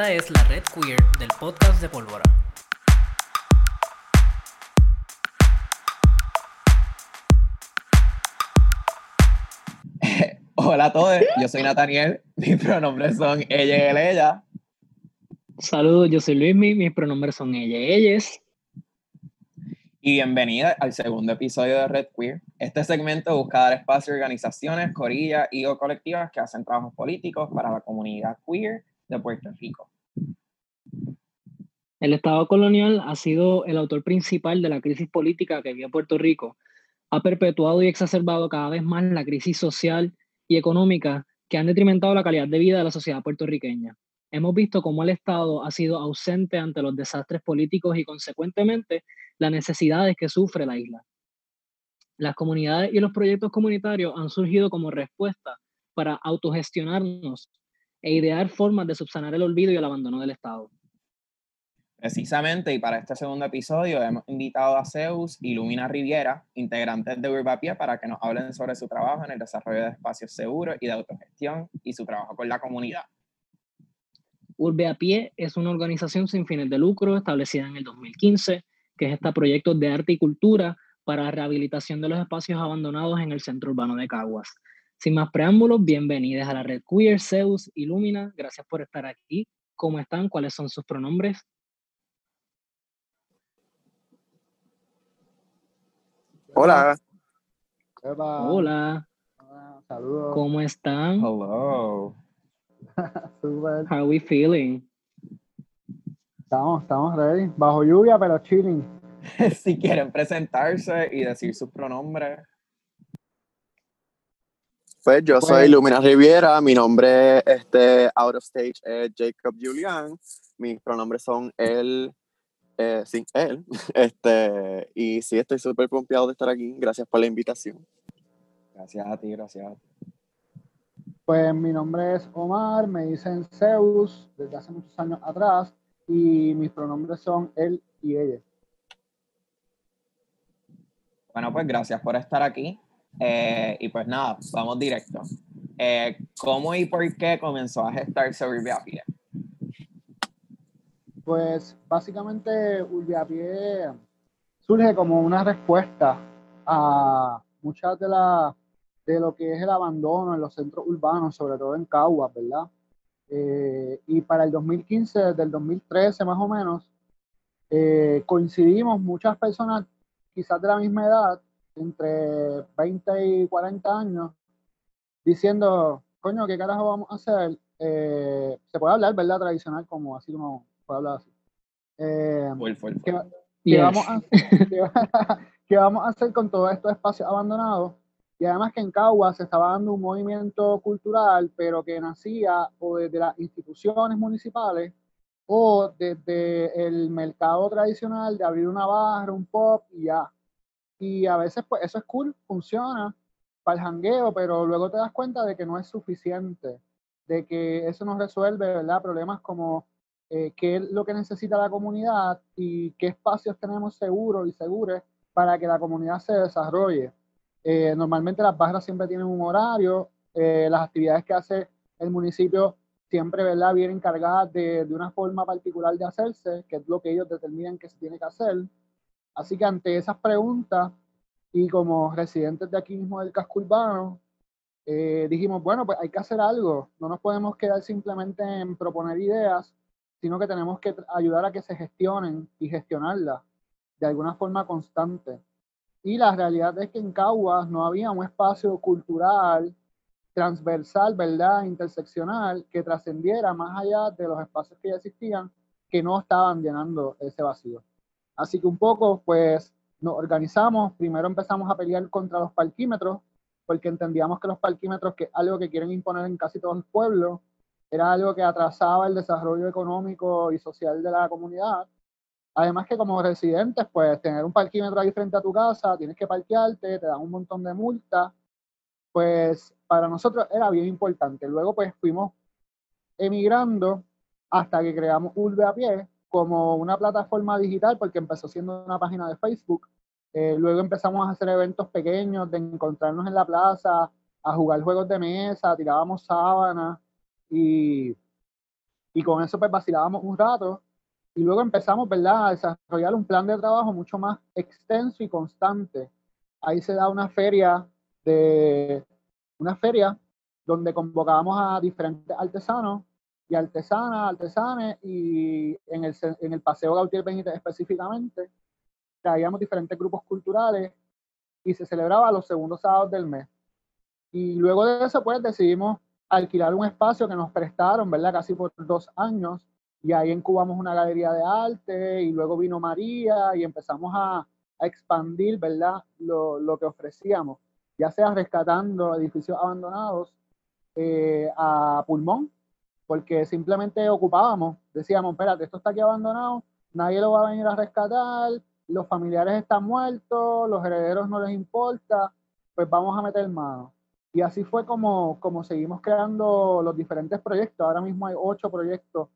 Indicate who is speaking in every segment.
Speaker 1: Esta es la red queer del podcast de Pólvora.
Speaker 2: Hola a todos, yo soy Nathaniel, mis pronombres son ella y él, ella.
Speaker 3: Saludos, yo soy Luis, mis pronombres son ella y ellas.
Speaker 2: Y bienvenida al segundo episodio de Red Queer. Este segmento busca dar espacio a organizaciones, corillas y o colectivas que hacen trabajos políticos para la comunidad queer de Puerto Rico.
Speaker 3: El Estado colonial ha sido el autor principal de la crisis política que vive Puerto Rico. Ha perpetuado y exacerbado cada vez más la crisis social y económica que han detrimentado la calidad de vida de la sociedad puertorriqueña. Hemos visto cómo el Estado ha sido ausente ante los desastres políticos y consecuentemente las necesidades que sufre la isla. Las comunidades y los proyectos comunitarios han surgido como respuesta para autogestionarnos e idear formas de subsanar el olvido y el abandono del Estado.
Speaker 2: Precisamente, y para este segundo episodio hemos invitado a Zeus y Lumina Riviera, integrantes de Urbapie, para que nos hablen sobre su trabajo en el desarrollo de espacios seguros y de autogestión y su trabajo con la comunidad.
Speaker 3: Urbe a Pie es una organización sin fines de lucro establecida en el 2015 que gesta proyectos de arte y cultura para la rehabilitación de los espacios abandonados en el centro urbano de Caguas. Sin más preámbulos, bienvenidos a la red Queer, Zeus y Lumina. Gracias por estar aquí. ¿Cómo están? ¿Cuáles son sus pronombres?
Speaker 4: Hola.
Speaker 3: Hola.
Speaker 4: Saludos.
Speaker 3: ¿Cómo están?
Speaker 2: Hello.
Speaker 4: Super.
Speaker 3: How are we feeling?
Speaker 4: Estamos, estamos ready. Bajo lluvia, pero chilling.
Speaker 2: si quieren presentarse y decir sus pronombres.
Speaker 4: Pues yo soy
Speaker 3: Pues-
Speaker 4: Lumina Riviera, mi nombre este, out of stage es Jacob Julian, mis pronombres son él, eh, sí, él, este, y sí, estoy súper pompeado de estar aquí, gracias por la invitación.
Speaker 2: Gracias a ti, gracias a ti.
Speaker 5: Pues mi nombre es Omar, me dicen Zeus desde hace muchos años atrás y mis pronombres son él y ella.
Speaker 2: Bueno, pues gracias por estar aquí. Eh, y pues nada, vamos directo. Eh, ¿Cómo y por qué comenzó a gestarse Urbapie?
Speaker 5: Pues básicamente Urbiapié surge como una respuesta a muchas de las de lo que es el abandono en los centros urbanos, sobre todo en Caguas, ¿verdad? Eh, y para el 2015, desde el 2013 más o menos, eh, coincidimos muchas personas, quizás de la misma edad, entre 20 y 40 años, diciendo, coño, ¿qué carajo vamos a hacer? Eh, se puede hablar, ¿verdad? Tradicional, como así como puede hablar así. Eh. ¿qué, vamos a, qué, vamos a hacer con todos estos espacios abandonados? Y además que en Caguas se estaba dando un movimiento cultural, pero que nacía o desde las instituciones municipales o desde el mercado tradicional de abrir una barra, un pop y ya. Y a veces pues eso es cool, funciona para el jangueo, pero luego te das cuenta de que no es suficiente, de que eso no resuelve, ¿verdad? Problemas como eh, qué es lo que necesita la comunidad y qué espacios tenemos seguros y seguros para que la comunidad se desarrolle. Eh, normalmente las barras siempre tienen un horario, eh, las actividades que hace el municipio siempre ¿verdad? vienen cargadas de, de una forma particular de hacerse, que es lo que ellos determinan que se tiene que hacer. Así que ante esas preguntas y como residentes de aquí mismo del casco urbano, eh, dijimos, bueno, pues hay que hacer algo, no nos podemos quedar simplemente en proponer ideas, sino que tenemos que ayudar a que se gestionen y gestionarlas de alguna forma constante. Y la realidad es que en Caguas no había un espacio cultural transversal, ¿verdad? Interseccional, que trascendiera más allá de los espacios que ya existían, que no estaban llenando ese vacío. Así que un poco, pues, nos organizamos, primero empezamos a pelear contra los parquímetros, porque entendíamos que los parquímetros, que es algo que quieren imponer en casi todos los pueblos, era algo que atrasaba el desarrollo económico y social de la comunidad. Además que como residentes, pues tener un parquímetro ahí frente a tu casa, tienes que parquearte, te dan un montón de multas, pues para nosotros era bien importante. Luego pues fuimos emigrando hasta que creamos Urbe a Pie como una plataforma digital, porque empezó siendo una página de Facebook. Eh, luego empezamos a hacer eventos pequeños de encontrarnos en la plaza, a jugar juegos de mesa, tirábamos sábanas y Y con eso pues vacilábamos un rato y luego empezamos, ¿verdad?, a desarrollar un plan de trabajo mucho más extenso y constante. Ahí se da una feria de una feria donde convocábamos a diferentes artesanos y artesanas, artesanes, y en el, en el Paseo Gautier Benítez específicamente, traíamos diferentes grupos culturales y se celebraba los segundos sábados del mes. Y luego de eso, pues decidimos alquilar un espacio que nos prestaron, ¿verdad? Casi por dos años, y ahí incubamos una galería de arte, y luego vino María, y empezamos a, expandir, ¿verdad? Lo, lo, que ofrecíamos, ya sea rescatando edificios abandonados eh, a pulmón, porque simplemente ocupábamos, decíamos, espérate, esto está aquí abandonado, nadie lo va a venir a rescatar, los familiares están muertos, los herederos no les importa, pues vamos a meter mano. Y así fue como, como seguimos creando los diferentes proyectos. Ahora mismo hay ocho proyectos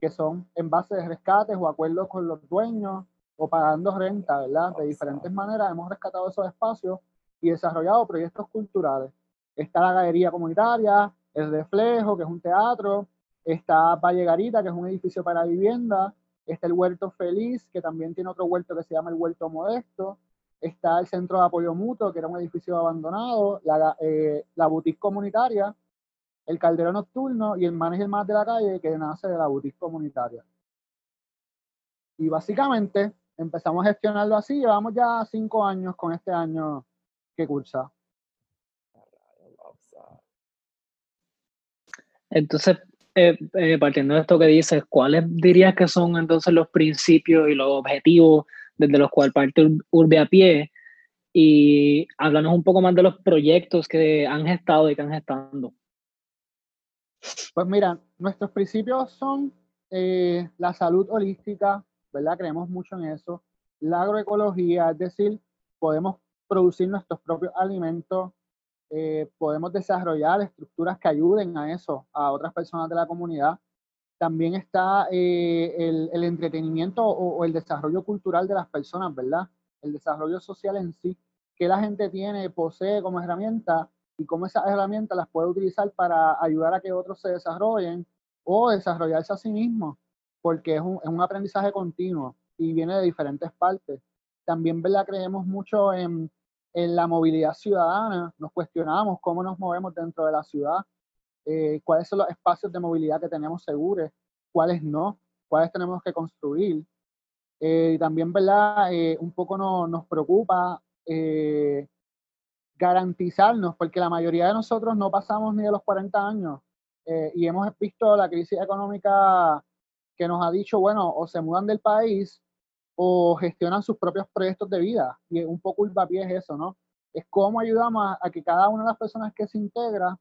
Speaker 5: que son en base de rescates o acuerdos con los dueños o pagando renta, ¿verdad? De diferentes maneras hemos rescatado esos espacios y desarrollado proyectos culturales. Está la galería comunitaria, el reflejo, que es un teatro, está Valle Garita, que es un edificio para vivienda, está el Huerto Feliz, que también tiene otro huerto que se llama el Huerto Modesto, está el Centro de Apoyo Mutuo, que era un edificio abandonado, la, eh, la boutique comunitaria, el Caldero Nocturno y el Manager Más de la Calle, que nace de la boutique comunitaria. Y básicamente empezamos a gestionarlo así, llevamos ya cinco años con este año que cursa.
Speaker 3: Entonces, eh, eh, partiendo de esto que dices, ¿cuáles dirías que son entonces los principios y los objetivos desde los cuales parte Urbe a pie? Y háblanos un poco más de los proyectos que han gestado y que han gestando.
Speaker 5: Pues mira, nuestros principios son eh, la salud holística, ¿verdad? Creemos mucho en eso. La agroecología, es decir, podemos producir nuestros propios alimentos eh, podemos desarrollar estructuras que ayuden a eso, a otras personas de la comunidad. También está eh, el, el, entretenimiento o, o, el desarrollo cultural de las personas, ¿verdad? El desarrollo social en sí, que la gente tiene, posee como herramienta y cómo esas herramientas las puede utilizar para ayudar a que otros se desarrollen o desarrollarse a sí mismos, porque es un, es un aprendizaje continuo y viene de diferentes partes. También, ¿verdad? Creemos mucho en en la movilidad ciudadana nos cuestionamos cómo nos movemos dentro de la ciudad, eh, cuáles son los espacios de movilidad que tenemos seguros, cuáles no, cuáles tenemos que construir. Eh, y también, ¿verdad? Eh, un poco no, nos preocupa garantizarnos, porque la mayoría de nosotros no pasamos ni de los 40 años y hemos visto la crisis económica que nos ha dicho, bueno, o se mudan del país o gestionan sus propios proyectos de vida. Y un poco el papié es eso, ¿no? Es cómo ayudamos a, que cada una de las personas que se integra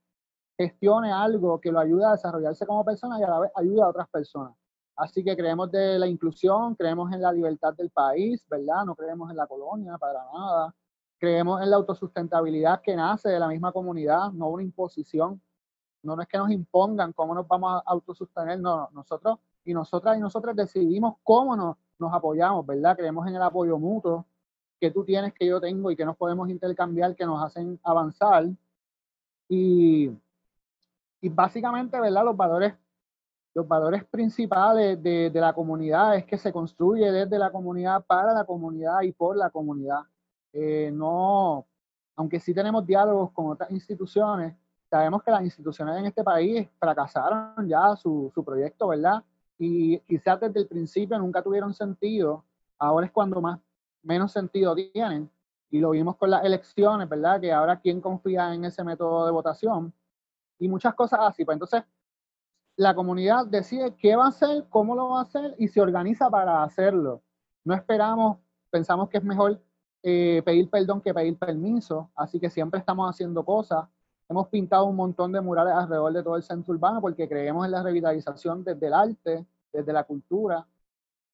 Speaker 5: gestione algo que lo ayude a desarrollarse como persona y a la vez ayuda a otras personas. Así que creemos de la inclusión, creemos en la libertad del país, ¿verdad? No creemos en la colonia para nada. Creemos en la autosustentabilidad que nace de la misma comunidad, no una imposición. No es que nos impongan cómo nos vamos a autosustener, no, nosotros y nosotras y nosotros decidimos cómo nos, nos apoyamos, ¿verdad? Creemos en el apoyo mutuo que tú tienes, que yo tengo y que nos podemos intercambiar, que nos hacen avanzar. Y, y básicamente, ¿verdad? Los valores, los valores principales de, de, la comunidad es que se construye desde la comunidad, para la comunidad y por la comunidad. Eh, no, aunque sí tenemos diálogos con otras instituciones, sabemos que las instituciones en este país fracasaron ya su, su proyecto, ¿verdad? Y quizás desde el principio nunca tuvieron sentido, ahora es cuando más menos sentido tienen. Y lo vimos con las elecciones, ¿verdad? Que ahora quién confía en ese método de votación y muchas cosas así. Pues entonces la comunidad decide qué va a hacer, cómo lo va a hacer y se organiza para hacerlo. No esperamos, pensamos que es mejor eh, pedir perdón que pedir permiso, así que siempre estamos haciendo cosas Hemos pintado un montón de murales alrededor de todo el centro urbano porque creemos en la revitalización desde el arte, desde la cultura.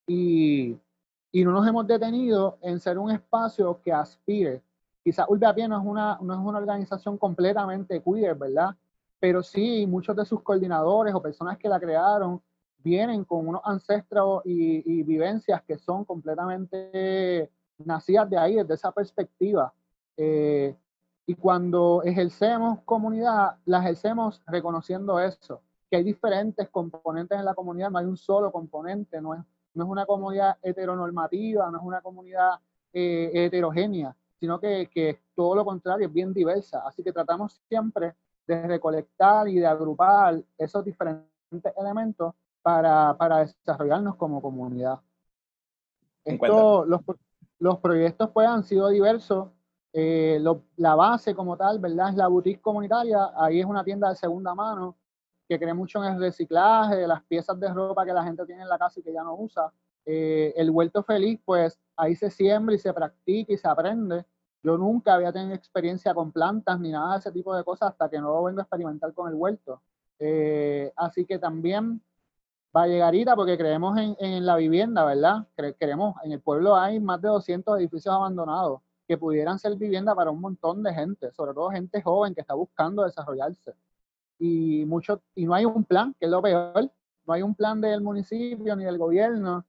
Speaker 5: Y, y no nos hemos detenido en ser un espacio que aspire. Quizás Urbe a Pie no es, una, no es una organización completamente queer, ¿verdad? Pero sí, muchos de sus coordinadores o personas que la crearon vienen con unos ancestros y, y vivencias que son completamente nacidas de ahí, desde esa perspectiva. Eh, y cuando ejercemos comunidad, la ejercemos reconociendo eso. que hay diferentes componentes en la comunidad, no hay un solo componente, no es, no es una comunidad heteronormativa, no es una comunidad eh, heterogénea, sino que, que todo lo contrario, es bien diversa. Así que tratamos siempre de recolectar y de agrupar esos diferentes elementos para, para desarrollarnos como comunidad. Esto, los, los, proyectos pues han sido diversos. Eh, la base como tal, ¿verdad? Es la boutique comunitaria. Ahí es una tienda de segunda mano que cree mucho en el reciclaje las piezas de ropa que la gente tiene en la casa y que ya no usa. Eh, el huerto feliz, pues ahí se siembra y se practica y se aprende. Yo nunca había tenido experiencia con plantas ni nada de ese tipo de cosas hasta que no vengo a experimentar con el huerto. Eh, así que también va a llegar porque creemos en, la vivienda, ¿verdad? creemos, en el pueblo hay más de 200 edificios abandonados que pudieran ser vivienda para un montón de gente, sobre todo gente joven que está buscando desarrollarse. Y, mucho, y no hay un plan, que es lo peor, no hay un plan del municipio ni del gobierno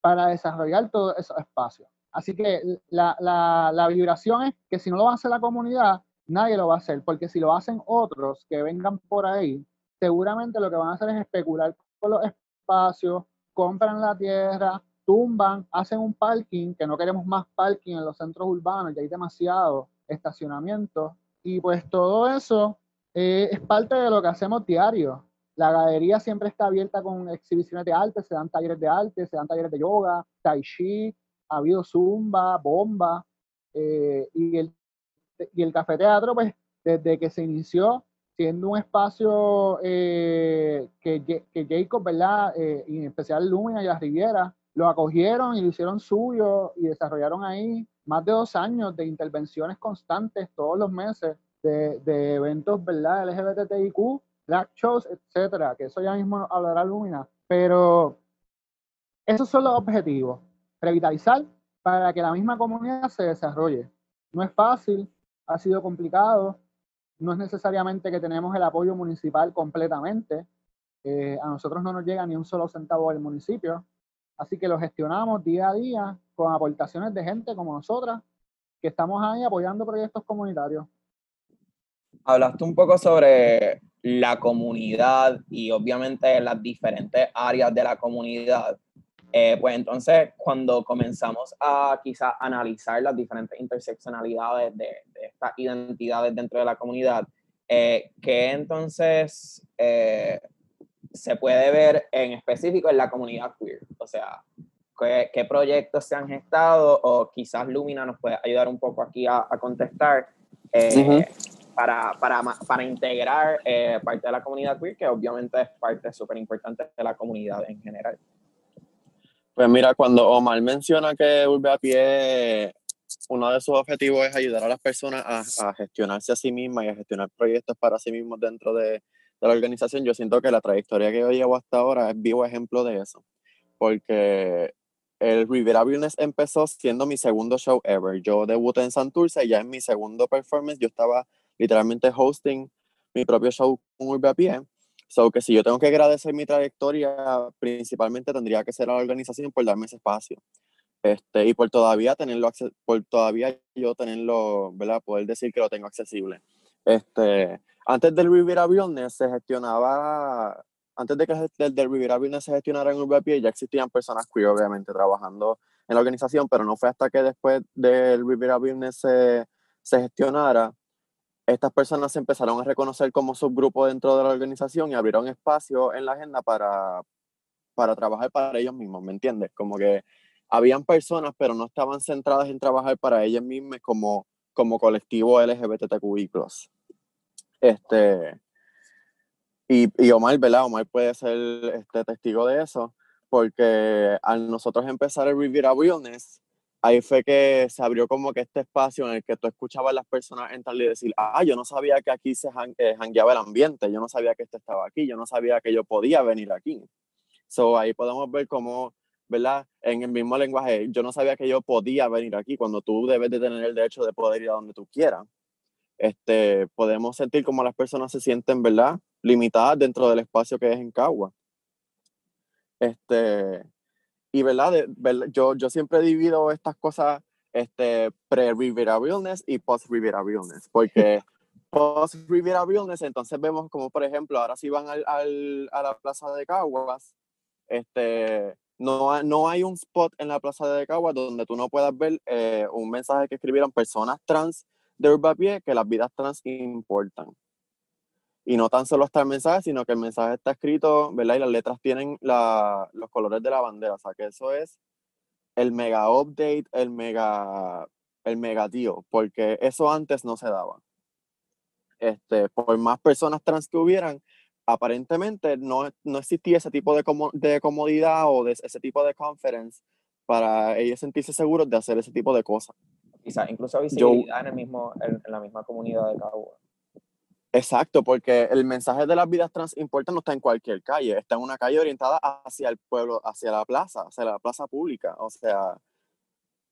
Speaker 5: para desarrollar todos esos espacios. Así que la, la, la vibración es que si no lo hacer la comunidad, nadie lo va a hacer, porque si lo hacen otros que vengan por ahí, seguramente lo que van a hacer es especular los espacios, compran la tierra, tumban, hacen un parking, que no queremos más parking en los centros urbanos, ya hay demasiado estacionamiento, y pues todo eso eh, es parte de lo que hacemos diario. La galería siempre está abierta con exhibiciones de arte, se dan talleres de arte, se dan talleres de yoga, tai chi, ha habido zumba, bomba, eh, y, el, y el café teatro, pues desde que se inició siendo un espacio eh, que, que, Jacob, ¿verdad? Eh, y en especial Lumina y la Riviera, lo acogieron y lo hicieron suyo y desarrollaron ahí más de dos años de intervenciones constantes todos los meses de, eventos, ¿verdad? LGBTIQ, black shows, etcétera, que eso ya mismo hablará Lumina. Pero esos son los objetivos, revitalizar para que la misma comunidad se desarrolle. No es fácil, ha sido complicado, no es necesariamente que tenemos el apoyo municipal completamente. Eh, a nosotros no nos llega ni un solo centavo del municipio. Así que lo gestionamos día a día con aportaciones de gente como nosotras, que estamos ahí apoyando proyectos comunitarios.
Speaker 2: Hablaste un poco sobre la comunidad y obviamente las diferentes áreas de la comunidad. Eh, pues entonces, cuando comenzamos a quizás analizar las diferentes interseccionalidades de, estas identidades dentro de la comunidad, eh, ¿qué entonces eh, se puede ver en específico en la comunidad queer? O sea, ¿qué, proyectos se han gestado? O quizás Lumina nos puede ayudar un poco aquí a, contestar. Para, para, para, integrar parte de la comunidad queer, que obviamente es parte súper importante de la comunidad en general.
Speaker 4: Pues mira, cuando Omar menciona que Urbe a Pie, uno de sus objetivos es ayudar a las personas a, gestionarse a sí mismas y a gestionar proyectos para sí mismos dentro de, la organización, yo siento que la trayectoria que yo llevo hasta ahora es vivo ejemplo de eso. Porque el Rivera Business empezó siendo mi segundo show ever. Yo debuté en Santurce y ya en mi segundo performance yo estaba literalmente hosting mi propio show con Urbe a So que si yo tengo que agradecer mi trayectoria, principalmente tendría que ser a la organización por darme ese espacio. Este, y por todavía tenerlo, por todavía yo tenerlo, ¿verdad? Poder decir que lo tengo accesible. Este, antes del Riviera Business se gestionaba, antes de que el del Riviera se gestionara en UBP, ya existían personas queer, obviamente, trabajando en la organización, pero no fue hasta que después del Riviera Business se, se gestionara estas personas se empezaron a reconocer como subgrupo dentro de la organización y abrieron espacio en la agenda para, para trabajar para ellos mismos, ¿me entiendes? Como que habían personas, pero no estaban centradas en trabajar para ellas mismas como, como colectivo LGBTQI+. Este, y, y Omar, ¿verdad? Omar puede ser este, testigo de eso, porque al nosotros empezar el Riviera Wellness, ahí fue que se abrió como que este espacio en el que tú escuchabas a las personas entrar y decir, ah, yo no sabía que aquí se eh, jangueaba el ambiente, yo no sabía que esto estaba aquí, yo no sabía que yo podía venir aquí. So ahí podemos ver cómo, ¿verdad? En el mismo lenguaje, yo no sabía que yo podía venir aquí cuando tú debes de tener el derecho de poder ir a donde tú quieras. Este, podemos sentir como las personas se sienten, ¿verdad? Limitadas dentro del espacio que es en Cagua. Este, y verdad, yo, yo siempre divido estas cosas este, pre-Rivera Realness y post-Rivera Realness, porque post Riviera Realness, entonces vemos como, por ejemplo, ahora si van al, al, a la plaza de Caguas, este, no, no hay un spot en la plaza de Caguas donde tú no puedas ver eh, un mensaje que escribieron personas trans de Urbapié que las vidas trans importan. Y no tan solo está el mensaje, sino que el mensaje está escrito, ¿verdad? Y las letras tienen los colores de la bandera. O sea, que eso es el mega update, el mega, el mega tío, porque eso antes no se daba. Este, por más personas trans que hubieran, aparentemente no, no existía ese tipo de, de comodidad o ese tipo de conference para ellos sentirse seguros de hacer ese tipo de cosas.
Speaker 2: Quizás incluso visibilidad en, el mismo, en, la misma comunidad de Cagua.
Speaker 4: Exacto, porque el mensaje de las vidas trans importa no está en cualquier calle, está en una calle orientada hacia el pueblo, hacia la plaza, hacia la plaza pública. O sea,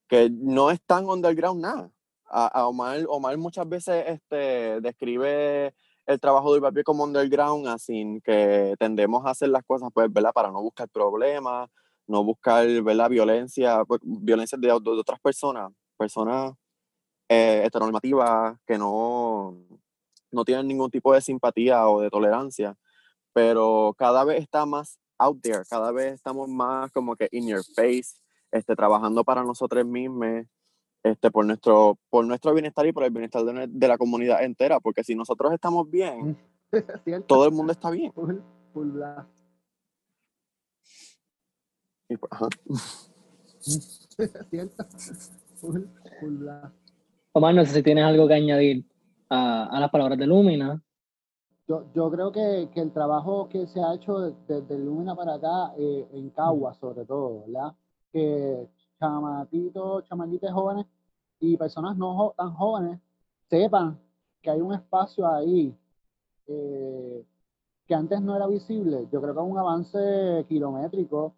Speaker 4: que no es tan underground nada. A, Omar, Omar, muchas veces este, describe el trabajo del papel como underground, así que tendemos a hacer las cosas, pues, ¿verdad? Para no buscar problemas, no buscar, ¿verdad? Violencia, pues, violencia de, de, otras personas, personas eh, heteronormativas que no, no tienen ningún tipo de simpatía o de tolerancia, pero cada vez está más out there, cada vez estamos más como que in your face, este, trabajando para nosotros mismos, este, por, nuestro, por nuestro bienestar y por el bienestar de, la comunidad entera, porque si nosotros estamos bien, todo el mundo está bien.
Speaker 3: Omar, no sé si tienes algo que añadir a, las palabras de Lumina.
Speaker 5: Yo, yo creo que, que, el trabajo que se ha hecho desde, Lumina para acá, eh, en Cagua sobre todo, ¿verdad? Que chamatitos, chamaquitos jóvenes y personas no tan jóvenes sepan que hay un espacio ahí eh, que antes no era visible. Yo creo que es un avance kilométrico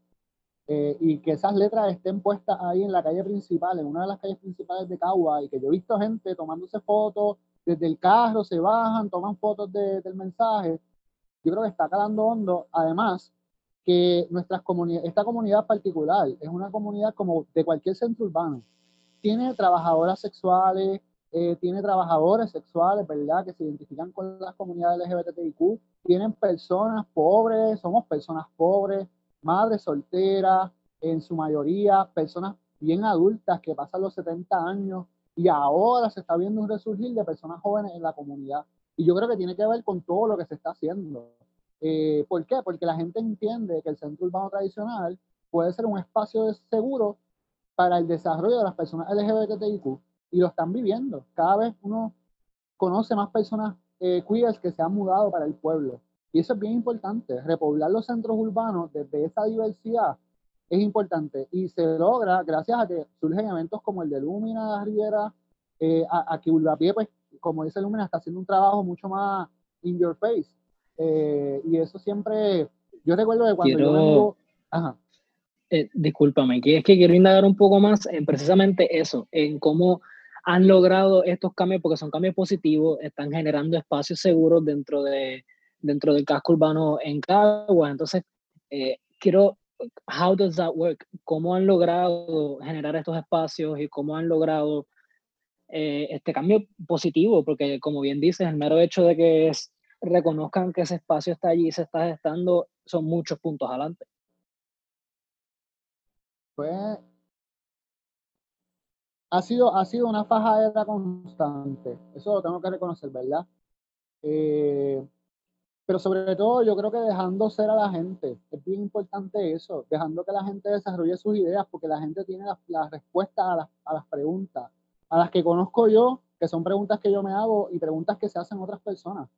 Speaker 5: eh, y que esas letras estén puestas ahí en la calle principal, en una de las calles principales de Cagua, y que yo he visto gente tomándose fotos desde el carro, se bajan, toman fotos del mensaje. Yo creo que está calando hondo. Además, que nuestras comunidades, esta comunidad particular es una comunidad como de cualquier centro urbano. Tiene trabajadoras sexuales, eh, tiene trabajadores sexuales, ¿verdad? Que se identifican con las comunidades LGBTIQ. Tienen personas pobres, somos personas pobres, madres solteras, en su mayoría, personas bien adultas que pasan los 70 años y ahora se está viendo un resurgir de personas jóvenes en la comunidad. Y yo creo que tiene que ver con todo lo que se está haciendo. Eh, ¿Por qué? Porque la gente entiende que el centro urbano tradicional puede ser un espacio seguro para el desarrollo de las personas LGBTIQ y lo están viviendo. Cada vez uno conoce más personas eh, que se han mudado para el pueblo. Y eso es bien importante. Repoblar los centros urbanos desde esa diversidad es importante y se logra gracias a que surgen eventos como el de Lumina Riviera, eh, a, que Urbapié, pues, como dice Lumina, está haciendo un trabajo mucho más in your face. Eh, y eso siempre, yo recuerdo de cuando yo vengo... Ajá.
Speaker 3: Eh, discúlpame, que es que quiero indagar un poco más en precisamente eso, en cómo han logrado estos cambios, porque son cambios positivos, están generando espacios seguros dentro, de, dentro del casco urbano en Cagua. Entonces, eh, quiero, how does that work? ¿Cómo han logrado generar estos espacios y cómo han logrado este cambio positivo? Porque como bien dices, el mero hecho de que es reconozcan que ese espacio está allí y se está gestando, son muchos puntos adelante.
Speaker 5: Pues ha sido, ha sido una fajadera constante, eso lo tengo que reconocer, ¿verdad? Eh, pero sobre todo yo creo que dejando ser a la gente, es bien importante eso, dejando que la gente desarrolle sus ideas, porque la gente tiene las la respuestas a las, a las preguntas, a las que conozco yo, que son preguntas que yo me hago y preguntas que se hacen otras personas.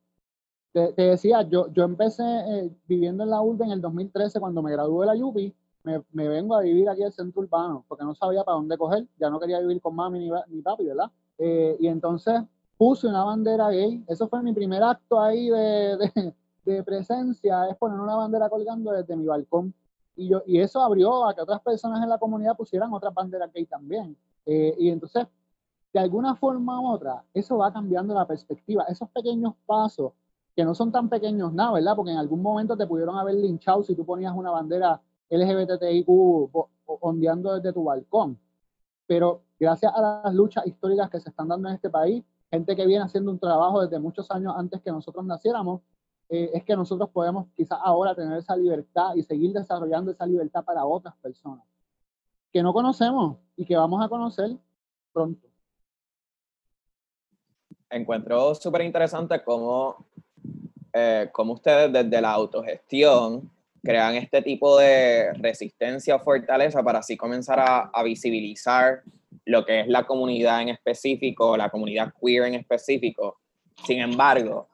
Speaker 5: Te, decía, yo, yo empecé eh, viviendo en la urbe en el 2013 cuando me gradué de la UPI, me, me, vengo a vivir aquí al centro urbano porque no sabía para dónde coger, ya no quería vivir con mami ni, ni papi, ¿verdad? Eh, y entonces puse una bandera gay, eso fue mi primer acto ahí de, de, de, presencia, es poner una bandera colgando desde mi balcón. Y, yo, y eso abrió a que otras personas en la comunidad pusieran otras banderas gay también. Eh, y entonces, de alguna forma u otra, eso va cambiando la perspectiva. Esos pequeños pasos que no son tan pequeños nada, ¿verdad? Porque en algún momento te pudieron haber linchado si tú ponías una bandera LGBTIQ ondeando desde tu balcón. Pero gracias a las luchas históricas que se están dando en este país, gente que viene haciendo un trabajo desde muchos años antes que nosotros naciéramos, eh, es que nosotros podemos quizás ahora tener esa libertad y seguir desarrollando esa libertad para otras personas que no conocemos y que vamos a conocer pronto.
Speaker 2: Encuentro súper interesante cómo, eh, cómo ustedes desde la autogestión crean este tipo de resistencia o fortaleza para así comenzar a, a, visibilizar lo que es la comunidad en específico, la comunidad queer en específico. Sin embargo,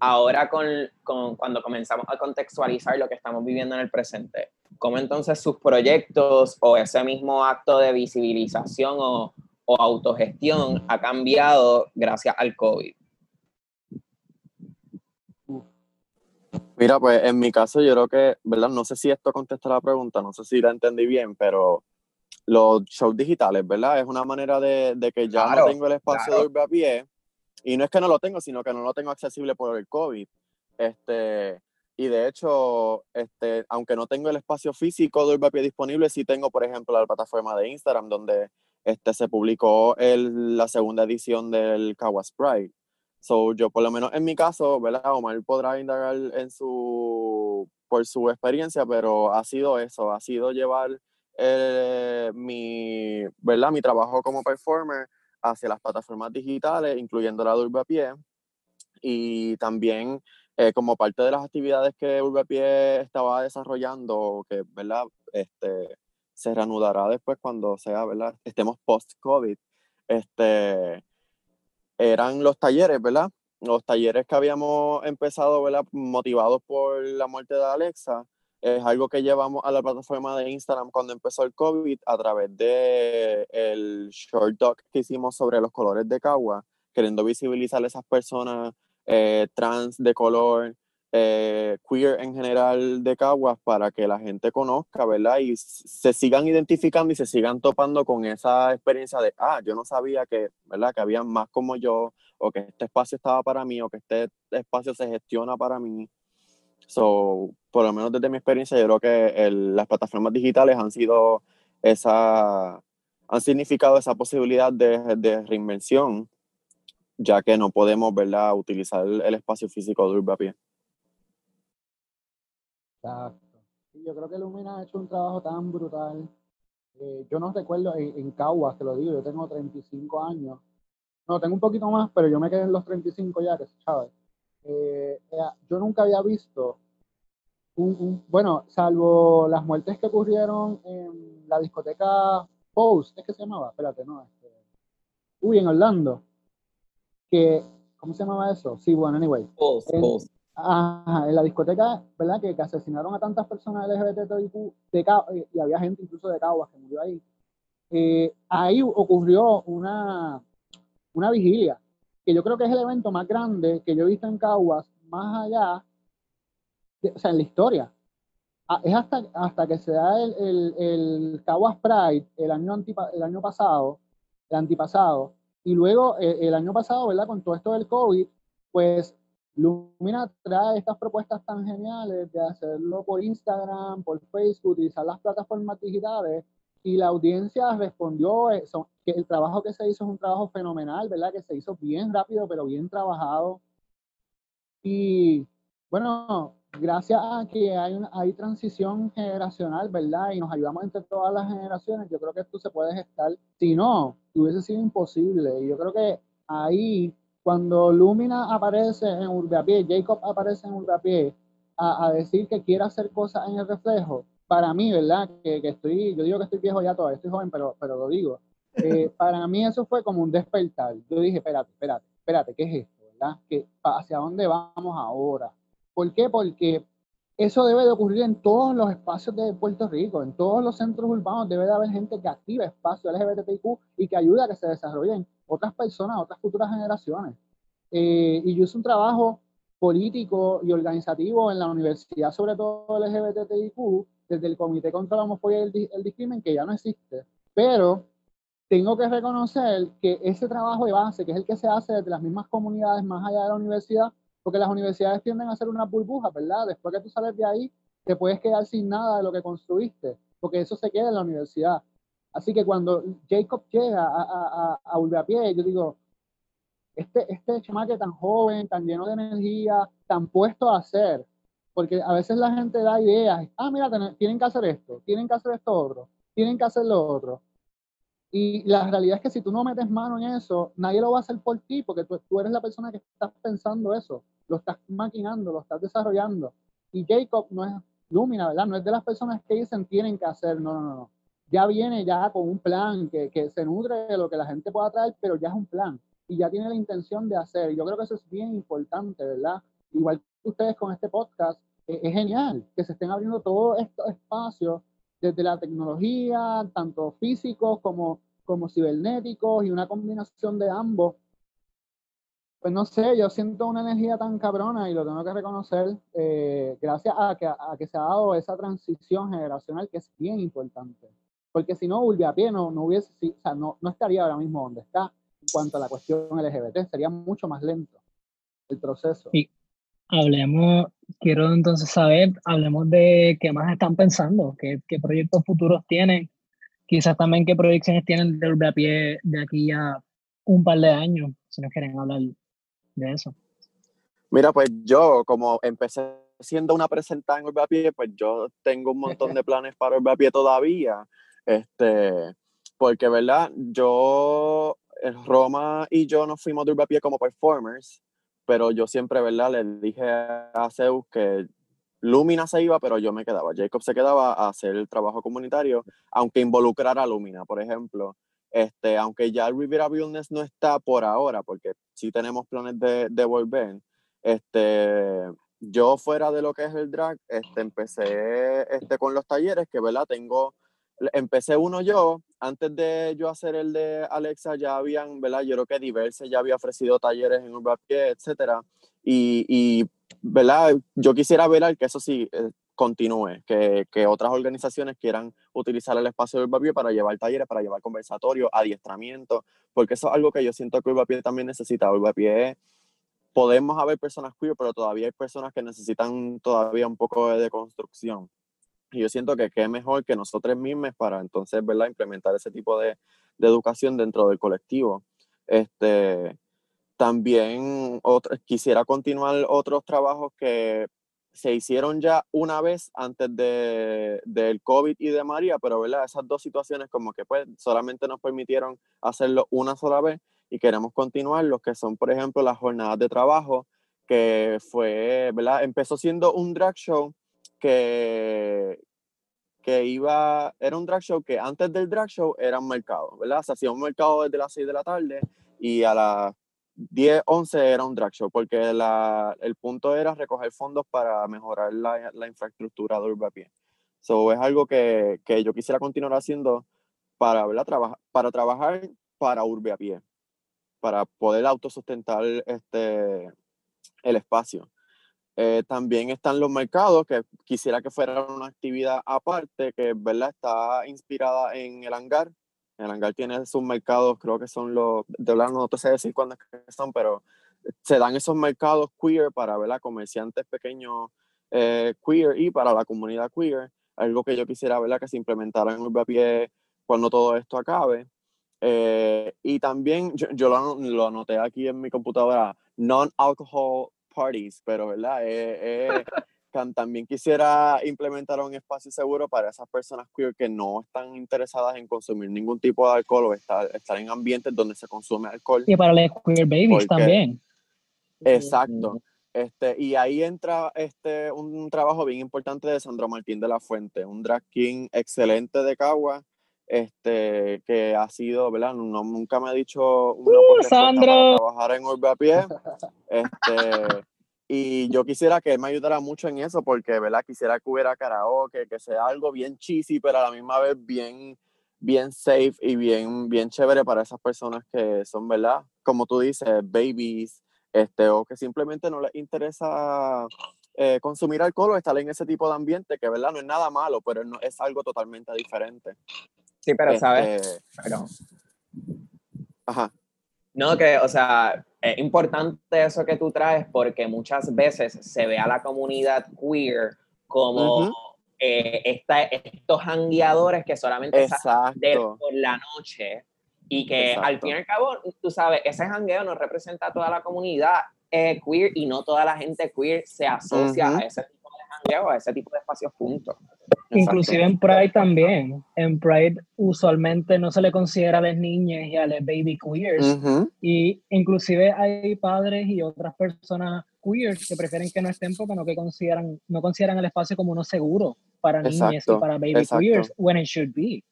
Speaker 2: ahora con, con, cuando comenzamos a contextualizar lo que estamos viviendo en el presente, ¿cómo entonces sus proyectos o ese mismo acto de visibilización o, o autogestión ha cambiado gracias al COVID?
Speaker 4: Mira, pues en mi caso yo creo que, ¿verdad? No sé si esto contesta la pregunta, no sé si la entendí bien, pero los shows digitales, ¿verdad? Es una manera de, de que ya
Speaker 2: Claro,
Speaker 4: no tengo el espacio
Speaker 2: claro.
Speaker 4: de urbe a pie, y no es que no lo tengo, sino que no lo tengo accesible por el COVID. Este, y de hecho, este, aunque no tengo el espacio físico de urbe a pie disponible, sí tengo, por ejemplo, la plataforma de Instagram, donde este, se publicó el, la segunda edición del Kawas Pride. So, yo por lo menos en mi caso, ¿verdad? Omar podrá indagar en su, por su experiencia, pero ha sido eso, ha sido llevar eh, mi, ¿verdad? mi trabajo como performer hacia las plataformas digitales, incluyendo la de Pie, y también eh, como parte de las actividades que Pie estaba desarrollando, que ¿verdad? Este, se reanudará después cuando sea, ¿verdad? estemos post-COVID, este, eran los talleres, ¿verdad? Los talleres que habíamos empezado, ¿verdad? Motivados por la muerte de Alexa, es algo que llevamos a la plataforma de Instagram cuando empezó el COVID a través de el short doc que hicimos sobre los colores de Cagua, queriendo visibilizar a esas personas eh, trans de color, eh, queer en general de Caguas para que la gente conozca, ¿verdad? Y se sigan identificando y se sigan topando con esa experiencia de, ah, yo no sabía que, ¿verdad? Que había más como yo, o que este espacio estaba para mí, o que este espacio se gestiona para mí. So, por lo menos desde mi experiencia, yo creo que el- las plataformas digitales han sido esa, han significado esa posibilidad de, de reinvención, ya que no podemos, ¿verdad?, utilizar el, espacio físico de Urbe a pie.
Speaker 5: Exacto. Yo creo que Lumina ha hecho un trabajo tan brutal. Eh, yo no recuerdo en, en Caguas, te lo digo, yo tengo 35 años. No, tengo un poquito más, pero yo me quedé en los 35 ya, que. Eh, yo nunca había visto un, un- bueno, salvo las muertes que ocurrieron en la discoteca Pose, ¿es que se llamaba? Espérate, no, este, uy, en Orlando, que, ¿cómo se llamaba eso? Sí, bueno, anyway,
Speaker 2: Pulse,
Speaker 5: En-
Speaker 2: pulse.
Speaker 5: Ajá, en la discoteca, ¿verdad? Que, que asesinaron a tantas personas LGBTIQ de y había gente incluso de Caguas que murió ahí. Eh, ahí ocurrió una, una vigilia, que yo creo que es el evento más grande que yo he visto en Caguas, más allá, de- o sea, en la historia. Ah, es hasta, hasta que se da el, el, el Caguas Pride el año, antipa- el año pasado, el antipasado, y luego eh, el año pasado, ¿verdad? Con todo esto del COVID, pues Lumina trae estas propuestas tan geniales de hacerlo por Instagram, por Facebook, utilizar las plataformas digitales y la audiencia respondió eh, son- que el trabajo que se hizo es un trabajo fenomenal, ¿verdad? Que se hizo bien rápido, pero bien trabajado. Y bueno, gracias a que hay, hay transición generacional, ¿verdad? Y nos ayudamos entre todas las generaciones, yo creo que esto se puede gestar. Si no, hubiese sido imposible. Y yo creo que ahí cuando Lumina aparece en Urbeapie, Jacob aparece en Urbeapie a, a decir que quiere hacer cosas en el reflejo, para mí, ¿verdad? Que, que estoy, yo digo que estoy viejo ya todavía, estoy joven, pero, pero lo digo. Eh, para mí eso fue como un despertar. Yo dije, espérate, espérate, espérate, ¿qué es esto, verdad? ¿Qué, ¿Hacia dónde vamos ahora? ¿Por qué? Porque eso debe de ocurrir en todos los espacios de Puerto Rico, en todos los centros urbanos debe de haber gente que active espacios LGBTIQ y que ayude a que se desarrollen otras personas, otras futuras generaciones. Eh, y yo hice un trabajo político y organizativo en la universidad, sobre todo LGBTIQ, desde el Comité contra la Homofobia y el, el Discrimen, que ya no existe. Pero tengo que reconocer que ese trabajo de base, que es el que se hace desde las mismas comunidades más allá de la universidad, porque las universidades tienden a ser una burbuja, ¿verdad? Después que tú sales de ahí, te puedes quedar sin nada de lo que construiste, porque eso se queda en la universidad. Así que cuando Jacob llega a, a, a, a Urbeapie, yo digo, este, este chamaque tan joven, tan lleno de energía, tan puesto a hacer, porque a veces la gente da ideas, ah, mira, tienen que hacer esto, tienen que hacer esto otro, tienen que hacer lo otro. Y la realidad es que si tú no metes mano en eso, nadie lo va a hacer por ti, porque tú, tú eres la persona que estás pensando eso, lo estás maquinando, lo estás desarrollando. Y Jacob no es Lumina, ¿verdad? No es de las personas que dicen tienen que hacer, no, no, no. Ya viene ya con un plan que, que se nutre de lo que la gente pueda traer, pero ya es un plan y ya tiene la intención de hacer. Yo creo que eso es bien importante, ¿verdad? Igual que ustedes con este podcast, es genial que se estén abriendo todos estos espacios desde la tecnología, tanto físicos como, como cibernéticos y una combinación de ambos pues no sé, yo siento una energía tan cabrona y lo tengo que reconocer eh, gracias a que, a que se ha dado esa transición generacional que es bien importante. Porque si no, a no, no hubiese, o sea, no, no estaría ahora mismo donde está en cuanto a la cuestión LGBT, sería mucho más lento el proceso.
Speaker 3: Y hablemos, quiero entonces saber, hablemos de qué más están pensando, qué, qué proyectos futuros tienen, quizás también qué proyecciones tienen de pie de aquí a un par de años, si nos quieren hablar de eso?
Speaker 4: Mira, pues yo como empecé siendo una presentada en Urbapié, pues yo tengo un montón de planes para Urbapié todavía. Este, porque, ¿verdad? Yo, Roma y yo nos fuimos de Urbapié como performers, pero yo siempre, ¿verdad? Le dije a Zeus que Lumina se iba, pero yo me quedaba. Jacob se quedaba a hacer el trabajo comunitario, aunque involucrara a Lumina, por ejemplo. Este, aunque ya el Riviera Wellness no está por ahora, porque sí tenemos planes de, de, volver, este, yo fuera de lo que es el drag, este, empecé este, con los talleres, que verdad, tengo, empecé uno yo, antes de yo hacer el de Alexa ya habían, ¿verdad? Yo creo que Diverse ya había ofrecido talleres en Urban etcétera, y, y, ¿verdad? Yo quisiera ver que eso sí, eh, continúe, que, que, otras organizaciones quieran utilizar el espacio del Urbapié para llevar talleres, para llevar conversatorios, adiestramiento, porque eso es algo que yo siento que Urbapié también necesita. Urbapié, podemos haber personas queer, pero todavía hay personas que necesitan todavía un poco de construcción. Y yo siento que qué mejor que nosotros mismos para entonces, ¿verdad?, implementar ese tipo de, de educación dentro del colectivo. Este, también quisiera continuar otros trabajos que se hicieron ya una vez antes de, del COVID y de María, pero ¿verdad? esas dos situaciones como que pues solamente nos permitieron hacerlo una sola vez y queremos continuar los que son, por ejemplo, las jornadas de trabajo, que fue, ¿verdad? Empezó siendo un drag show que, que iba, era un drag show que antes del drag show era un mercado, ¿verdad? Se hacía un mercado desde las 6 de la tarde y a las 10, 11 era un drag show, porque la, el punto era recoger fondos para mejorar la, la infraestructura de Urbapié. So, es algo que, que, yo quisiera continuar haciendo para, Traba, para trabajar para Urbapié, para poder autosustentar este, el espacio. Eh, también están los mercados, que quisiera que fuera una actividad aparte, que ¿verdad? está inspirada en el hangar, el hangar tiene sus mercados, creo que son los, de verdad no te sé decir cuándo son, pero se dan esos mercados queer para ver a comerciantes pequeños eh, queer y para la comunidad queer. Algo que yo quisiera ver que se implementara en Urbapié cuando todo esto acabe. Eh, y también yo, yo lo, lo, anoté aquí en mi computadora, non-alcohol parties, pero ¿verdad? Eh, también quisiera implementar un espacio seguro para esas personas queer que no están interesadas en consumir ningún tipo de alcohol o estar, estar en ambientes donde se consume alcohol.
Speaker 3: Y para las queer babies también.
Speaker 4: Exacto. Este, y ahí entra este, un trabajo bien importante de Sandro Martín de la Fuente, un drag king excelente de Cagua, este, que ha sido, ¿verdad? No, nunca me ha dicho una uh, Sandro. trabajar en Urbapié. Este, y yo quisiera que él me ayudara mucho en eso, porque, ¿verdad? Quisiera que hubiera karaoke, que sea algo bien cheesy, pero a la misma vez bien, bien safe y bien, bien chévere para esas personas que son, ¿verdad? Como tú dices, babies, este, o que simplemente no les interesa eh, consumir alcohol o estar en ese tipo de ambiente, que, ¿verdad? No es nada malo, pero no, es algo totalmente diferente.
Speaker 2: Sí, pero, ¿sabes? Pero...
Speaker 4: Este, Ajá.
Speaker 2: No, que, o sea, es importante eso que tú traes porque muchas veces se ve a la comunidad queer como eh, estos hangueadores que solamente
Speaker 4: salen
Speaker 2: por la noche Y que al fin y al cabo, tú sabes, ese jangueo no representa a toda la comunidad eh, queer y no toda la gente queer se asocia a ese tipo jangueo, a ese tipo de espacios juntos.
Speaker 3: Inclusive en Pride también. En Pride usualmente no se le considera a las niñas y a las baby queers.
Speaker 4: Ujú,
Speaker 3: Y inclusive hay padres y otras personas queers que prefieren que no estén porque no, que consideran, no consideran el espacio como uno seguro para niñas y para baby
Speaker 4: exacto.
Speaker 3: queers, when it should be.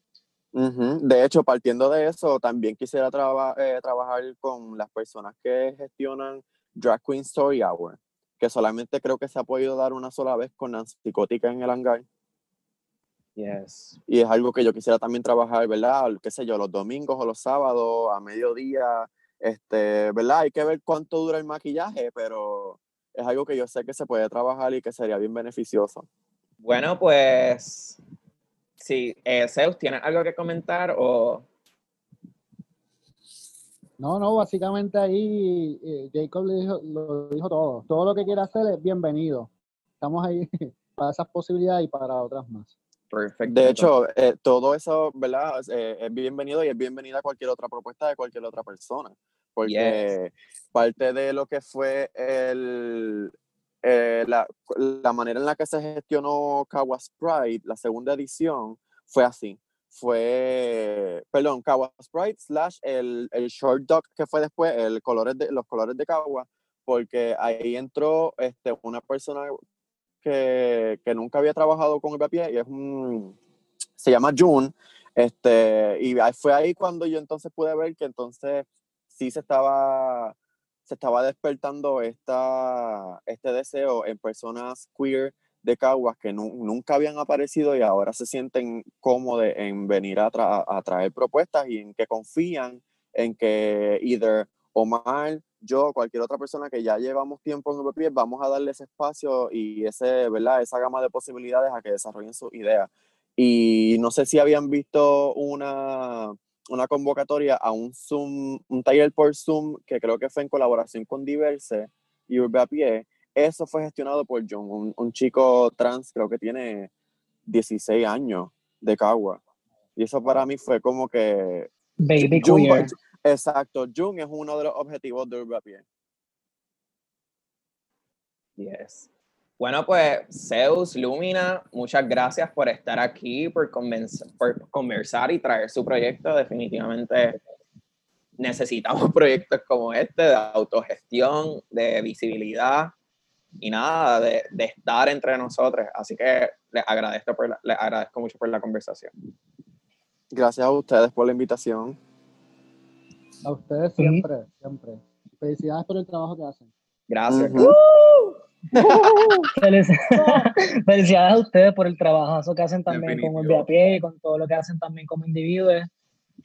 Speaker 4: ujú. De hecho, partiendo de eso, también quisiera traba- eh, trabajar con las personas que gestionan Drag Queen Story Hour, que solamente creo que se ha podido dar una sola vez con Nancy Psicótica en el hangar.
Speaker 2: Yes.
Speaker 4: Y es algo que yo quisiera también trabajar, ¿verdad? Qué sé yo, los domingos o los sábados a mediodía, este, ¿verdad? Hay que ver cuánto dura el maquillaje, pero es algo que yo sé que se puede trabajar y que sería bien beneficioso.
Speaker 2: Bueno, pues, sí, eh, Zeus, ¿tienes algo que comentar o
Speaker 5: No, no, básicamente ahí eh, Jacob le dijo, lo dijo todo. Todo lo que quiera hacer es bienvenido. Estamos ahí para esas posibilidades y para otras más.
Speaker 2: perfecto?
Speaker 4: De hecho, eh, todo eso, ¿verdad? Eh, es bienvenido y es bienvenida cualquier otra propuesta de cualquier otra persona. Porque parte de lo que fue el, eh, la, la manera en la que se gestionó Kawas Pride, la segunda edición, fue así. Fue, perdón, Kawas Pride slash el, el Short Dog que fue después, el colores de, los colores de Kawa, porque ahí entró este, una persona que, que nunca había trabajado con el papier y es un, se llama June, este, y fue ahí cuando yo entonces pude ver que entonces sí se estaba, se estaba despertando esta, este deseo en personas queer de Caguas que nu- nunca habían aparecido y ahora se sienten cómodos en venir a, tra- a traer propuestas y en que confían en que either Omar, yo, cualquier otra persona que ya llevamos tiempo en pie, vamos a darle ese espacio y ese, ¿verdad? esa gama de posibilidades a que desarrollen sus ideas. Y no sé si habían visto una, una convocatoria a un Zoom, un taller por Zoom, que creo que fue en colaboración con Diverse y Urbe. Eso fue gestionado por John, un, un chico trans, creo que tiene 16 años de Cagua. Y eso para mí fue como que
Speaker 3: Baby
Speaker 4: Jun-
Speaker 3: queer.
Speaker 4: Exacto, Jung es uno de los objetivos de Pie.
Speaker 2: Yes. Bueno, pues Zeus, Lumina, muchas gracias por estar aquí, por, por conversar y traer su proyecto. Definitivamente necesitamos proyectos como este de autogestión, de visibilidad y nada, de, de estar entre nosotros. Así que les agradezco, por la- les agradezco mucho por la conversación.
Speaker 4: Gracias a ustedes por la invitación.
Speaker 5: A ustedes siempre, siempre. Felicidades por el trabajo que hacen.
Speaker 2: Gracias.
Speaker 4: Ujú.
Speaker 3: Felici- Felicidades a ustedes por el trabajo que hacen también con
Speaker 2: Definitivo.
Speaker 3: el de a pie y con todo lo que hacen también como individuos.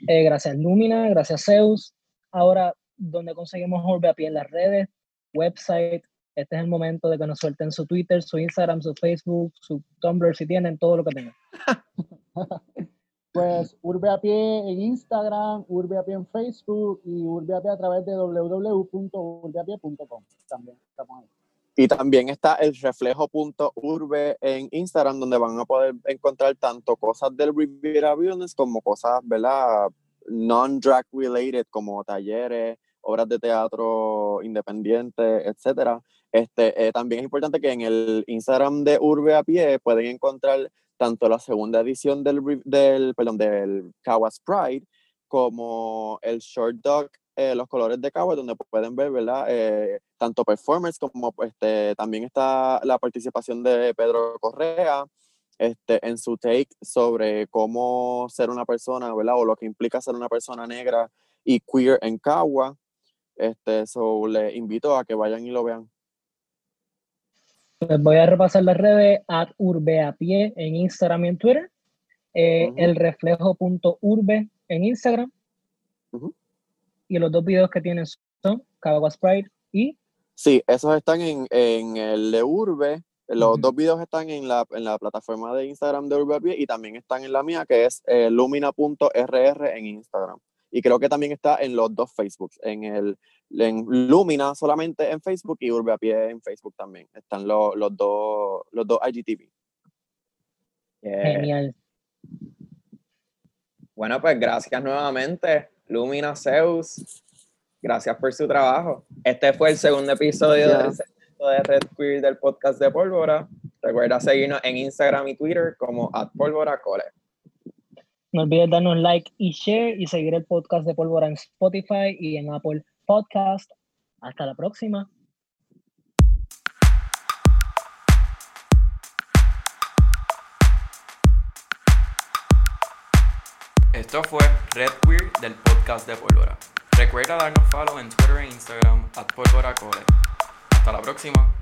Speaker 3: Eh, gracias Lumina, gracias Zeus. Ahora, donde conseguimos Orbe a pie en las redes, website. Este es el momento de que nos suelten su Twitter, su Instagram, su Facebook, su Tumblr, si tienen, todo lo que tengan.
Speaker 5: Pues Urbe a pie en Instagram, Urbe a pie en Facebook y Urbe a pie a través de www.urbeapie.com. También estamos ahí.
Speaker 4: Y también está el reflejo.urbe en Instagram, donde van a poder encontrar tanto cosas del Riviera Business como cosas, ¿verdad? Non-drag related, como talleres, obras de teatro independientes, etcétera. Este, eh, también es importante que en el Instagram de Urbe a Pie pueden encontrar tanto la segunda edición del, del, perdón, del Kawas Pride como el Short Dog eh, Los Colores de Kawas, donde pueden ver, ¿verdad? Eh, tanto performers como este, también está la participación de Pedro Correa este, en su take sobre cómo ser una persona, ¿verdad? O lo que implica ser una persona negra y queer en Cagua. Este, so, les invito a que vayan y lo vean.
Speaker 3: Les voy a repasar las redes, at urbeapie en Instagram y en Twitter, eh,
Speaker 4: Ujú.
Speaker 3: el reflejo.urbe en Instagram, y los dos videos que tienen son Cabaguas Pride y
Speaker 4: Sí, esos están en, en el de Urbe. Los dos videos están en la, en la plataforma de Instagram de Urbe a Pie y también están en la mía, que es eh, lumina.rr en Instagram. Y creo que también está en los dos Facebooks, en el en Lumina solamente en Facebook y Urbe a Pie en Facebook también. Están los, los dos los dos IGTV.
Speaker 2: Yeah.
Speaker 3: genial.
Speaker 2: Bueno, pues gracias nuevamente, Lumina, Zeus, gracias por su trabajo. Este fue el segundo episodio del segmento de Red Queer del podcast de Pólvora. Recuerda seguirnos en Instagram y Twitter como @pólvoracole.
Speaker 3: No olvides darnos like y share y seguir el podcast de Pólvora en Spotify y en Apple Podcast. Hasta la próxima.
Speaker 6: Esto fue Red Queer del podcast de Pólvora. Recuerda darnos follow en Twitter e Instagram at Pólvora. Hasta la próxima.